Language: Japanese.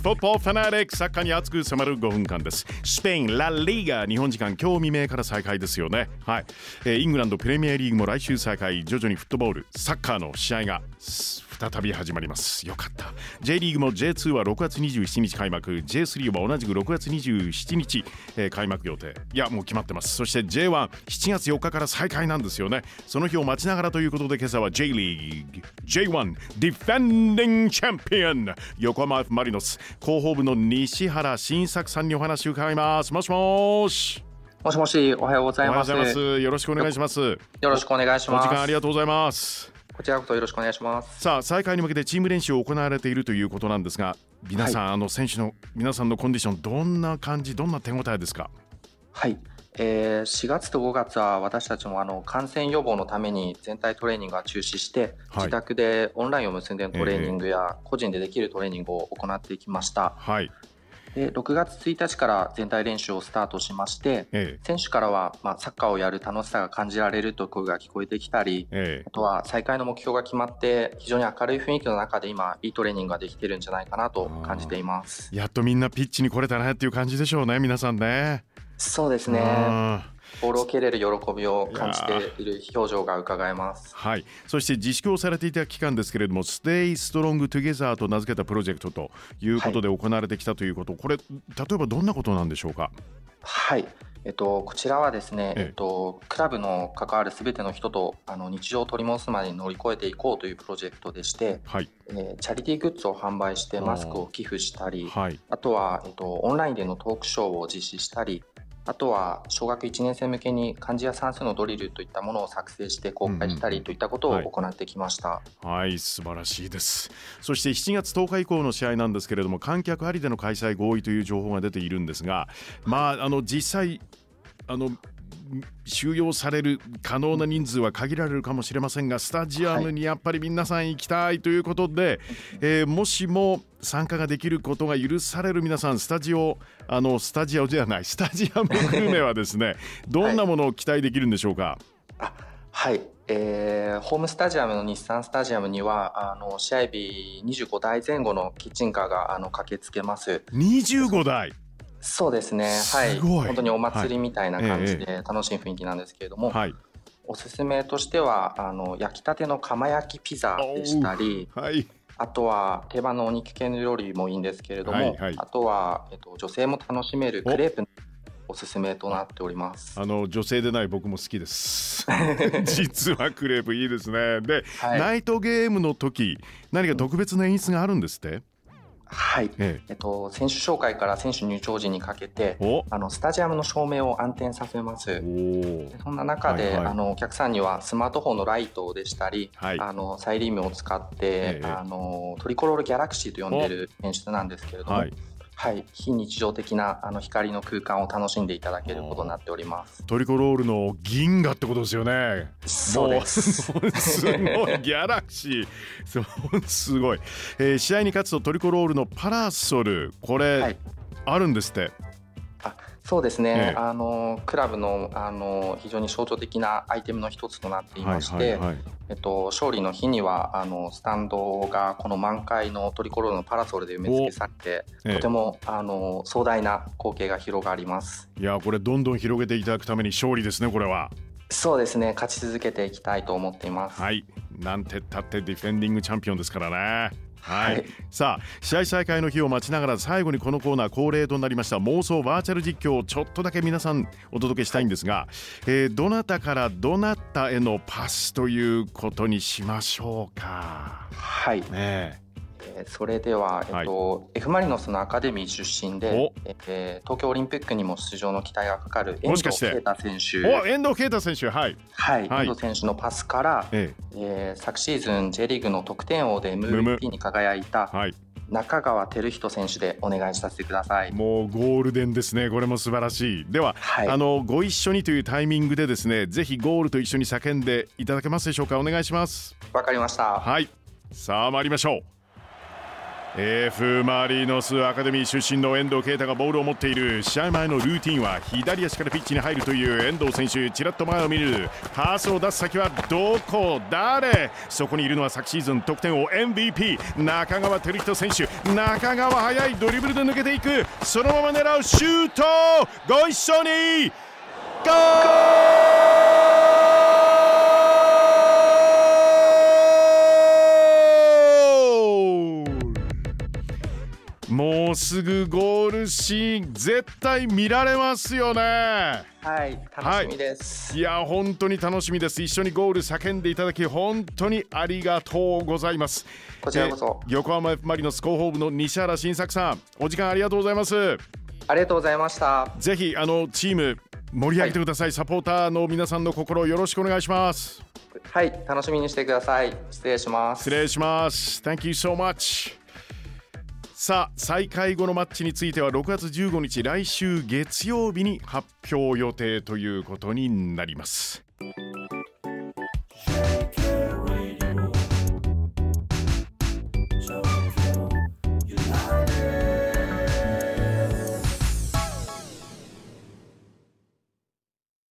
フットボールファナリックサッカーに熱く迫る5分間です。スペインラ・リーガ日本時間今日未明から再開ですよね。はい、えーイングランドプレミアリーグも来週再開。徐々にフットボールサッカーの試合が再び始まります。よかった。J リーグも J2 は6月27日開幕。J3 は同じく6月27日、えー開幕予定。いやもう決まってます。そして J17 月4日から再開なんですよね。その日を待ちながらということで今朝は J リーグ J1 ディフェンディングチャンピオン横浜 F・ マリノス広報部の西原新作さんにお話を伺います。もしもし。もしもし、おはようございます。おはようございます。よろしくお願いします。よろしくお願いします。お時間ありがとうございますこちらこそよろしくお願いします。さあ再開に向けてチーム練習を行われているということなんですが皆さん、あの選手の皆さんのコンディションどんな感じどんな手応えですか？はい。えー、4月と5月は私たちもあの感染予防のために全体トレーニングは中止して、はい自宅でオンラインを結んでのトレーニングや個人でできるトレーニングを行っていきました。はいで6月1日から全体練習をスタートしまして、え選手からは、まあ、サッカーをやる楽しさが感じられるという声が聞こえてきたり、ええ。あとは再開の目標が決まって非常に明るい雰囲気の中で今いいトレーニングができてるんじゃないかなと感じています。えやっとみんなピッチに来れたねっていう感じでしょうね皆さんね。そうですね。うんボールを蹴れる喜びを感じている表情が伺えます。はい、そして自粛をされていた期間ですけれども、Stay Strong Together と名付けたプロジェクトということで行われてきたということ、これ、例えばどんなことなんでしょうか？はい。えっと、こちらはですね、ええ。えっと、クラブの関わるすべての人とあの日常を取り戻すまでに乗り越えていこうというプロジェクトでして、はい、えーチャリティーグッズを販売してマスクを寄付したり、はい、あとは、えっと、オンラインでのトークショーを実施したり、あとは小学1年生向けに漢字や算数のドリルといったものを作成して公開したりといったことを行ってきました。はい、素晴らしいです。そして7月10日以降の試合なんですけれども、観客ありでの開催合意という情報が出ているんですが、まあ、あの実際、あの収容される可能な人数は限られるかもしれませんがスタジアムにやっぱり皆さん行きたいということで、えーもしも参加ができることが許される皆さんスタジオあのスタジオじゃないスタジアムグルメはですねどんなものを期待できるんでしょうか、あはい、えーホームスタジアムの日産スタジアムにはあの試合日25台前後のキッチンカーがあの駆けつけます。25台。そうですね、はい、すごい。本当にお祭りみたいな感じはい。で楽しい雰囲気なんですけれども、はい。おすすめとしてはあの焼きたての釜焼きピザでしたり、はいあとは定番のお肉系の料理もいいんですけれども、はいはい。あとは、えっと、女性も楽しめるクレープおすすめとなっております。あの女性でない僕も好きです。実はクレープいいですね。で、はい。ナイトゲームの時何か特別な演出があるんですって、はい。ええ。っと、選手紹介から選手入場時にかけてあのスタジアムの照明を暗転させます。そんな中で、はいはい。あのお客さんにはスマートフォンのライトでしたり、はい。あのサイリウムを使って、ええあのトリコロールギャラクシーと呼んでる演出なんですけれども、ははい。い、非日常的なあの光の空間を楽しんでいただけることになっております。トリコロールの銀河ってことですよね。そうです。すごいギャラクシー。すごい、えー試合に勝つとトリコロールのパラソルこれ、はい。あるんですって。あそうですね、ええ。あのクラブのあの非常に象徴的なアイテムの一つとなっていまして、えっと、勝利の日にはあのスタンドがこの満開のトリコロールのパラソルで埋め付けされて、ええ。とてもあの壮大な光景が広がります。いやこれどんどん広げていただくために勝利ですねこれは。そうですね。勝ち続けていきたいと思っています。はい。なんてったってディフェンディングチャンピオンですからねはい、はい。さあ試合再開の日を待ちながら最後にこのコーナー恒例となりました妄想バーチャル実況をちょっとだけ皆さんお届けしたいんですが、えーどなたからどなたへのパスということにしましょうか。はい、ねええーそれでは、えっと F・ マリノスのアカデミー出身で、えー東京オリンピックにも出場の期待がかかる遠藤啓太選手。お遠藤啓太選手はい。はい、はい。遠藤選手のパスから、ええ。ー昨シーズン J リーグの得点王で MVP に輝いたえはい。中川照人選手でお願いさせてください。もうゴールデンですね。これも素晴らしい。では、はい。あのご一緒にというタイミングでですねぜひゴールと一緒に叫んでいただけますでしょうか？お願いします。わかりました。はい。さあ参りましょう F マリノスアカデミー出身の遠藤啓太がボールを持っている試合前のルーティンは左足からピッチに入るという遠藤選手。ちらっと前を見る。パスを出す先はどこ誰そこにいるのは昨シーズン得点王 MVP 中川照人選手。中川速いドリブルで抜けていく。そのまま狙うシュート。ご一緒にゴーぐゴールシーン絶対見られますよね。はい楽しみです、い。や本当に楽しみです。一緒にゴール叫んでいただき本当にありがとうございます。こちらこそ、え横浜 F・ マリノス広報部の西原新作さんお時間ありがとうございます。ありがとうございました。ぜひあのチーム盛り上げてください、サポーターの皆さんの心をよろしくお願いします。はい楽しみにしてください。失礼します。失礼します。Thank you so much さあ再開後のマッチについては6月15日来週月曜日に発表予定ということになります。